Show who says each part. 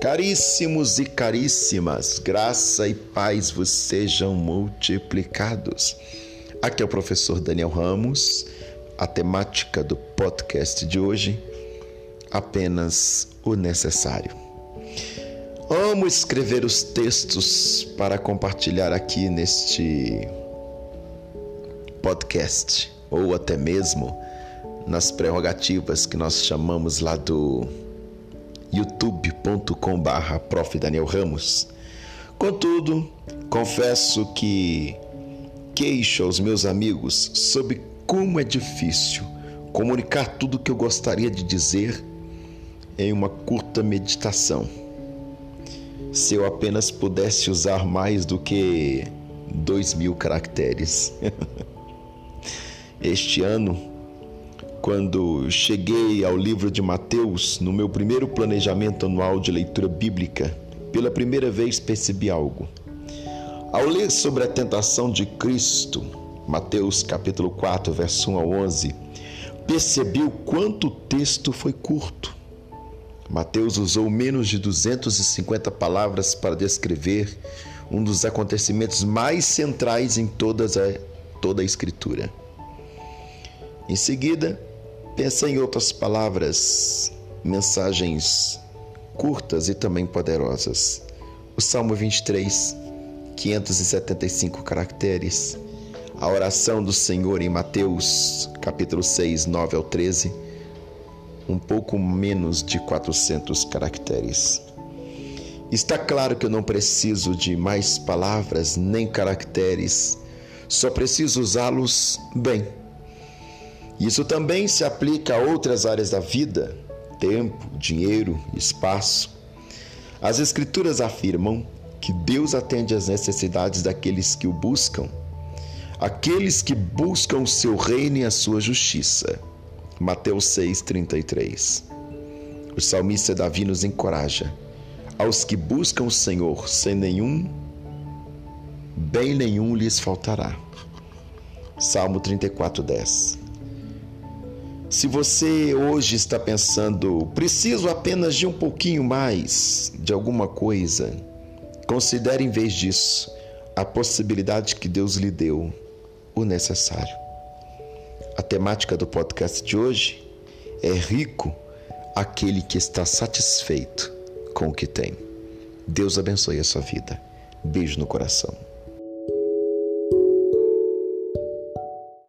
Speaker 1: Caríssimos e caríssimas, graça e paz vos sejam multiplicados. Aqui é o professor Daniel Ramos. A temática do podcast de hoje: apenas o necessário. Amo escrever os textos para compartilhar aqui neste podcast, ou até mesmo nas prerrogativas que nós chamamos lá do youtube.com/barra Prof. Daniel Ramos. Contudo, confesso que queixo aos meus amigos sobre como é difícil comunicar tudo o que eu gostaria de dizer em uma curta meditação. Se eu apenas pudesse usar mais do que dois mil caracteres. este ano quando cheguei ao livro de Mateus, no meu primeiro planejamento anual de leitura bíblica, pela primeira vez percebi algo. Ao ler sobre a tentação de Cristo, Mateus capítulo 4, verso 1 ao 11, percebi o quanto o texto foi curto. Mateus usou menos de 250 palavras para descrever um dos acontecimentos mais centrais em todas a, toda a Escritura. Em seguida, Pensa em outras palavras, mensagens curtas e também poderosas. O Salmo 23, 575 caracteres. A oração do Senhor em Mateus, capítulo 6, 9 ao 13, um pouco menos de 400 caracteres. Está claro que eu não preciso de mais palavras nem caracteres, só preciso usá-los bem isso também se aplica a outras áreas da vida: tempo, dinheiro, espaço. As Escrituras afirmam que Deus atende às necessidades daqueles que o buscam, aqueles que buscam o seu reino e a sua justiça. Mateus 6,33. O salmista Davi nos encoraja: aos que buscam o Senhor sem nenhum bem nenhum lhes faltará. Salmo 34:10. Se você hoje está pensando, preciso apenas de um pouquinho mais de alguma coisa, considere em vez disso a possibilidade que Deus lhe deu, o necessário. A temática do podcast de hoje é rico aquele que está satisfeito com o que tem. Deus abençoe a sua vida. Beijo no coração.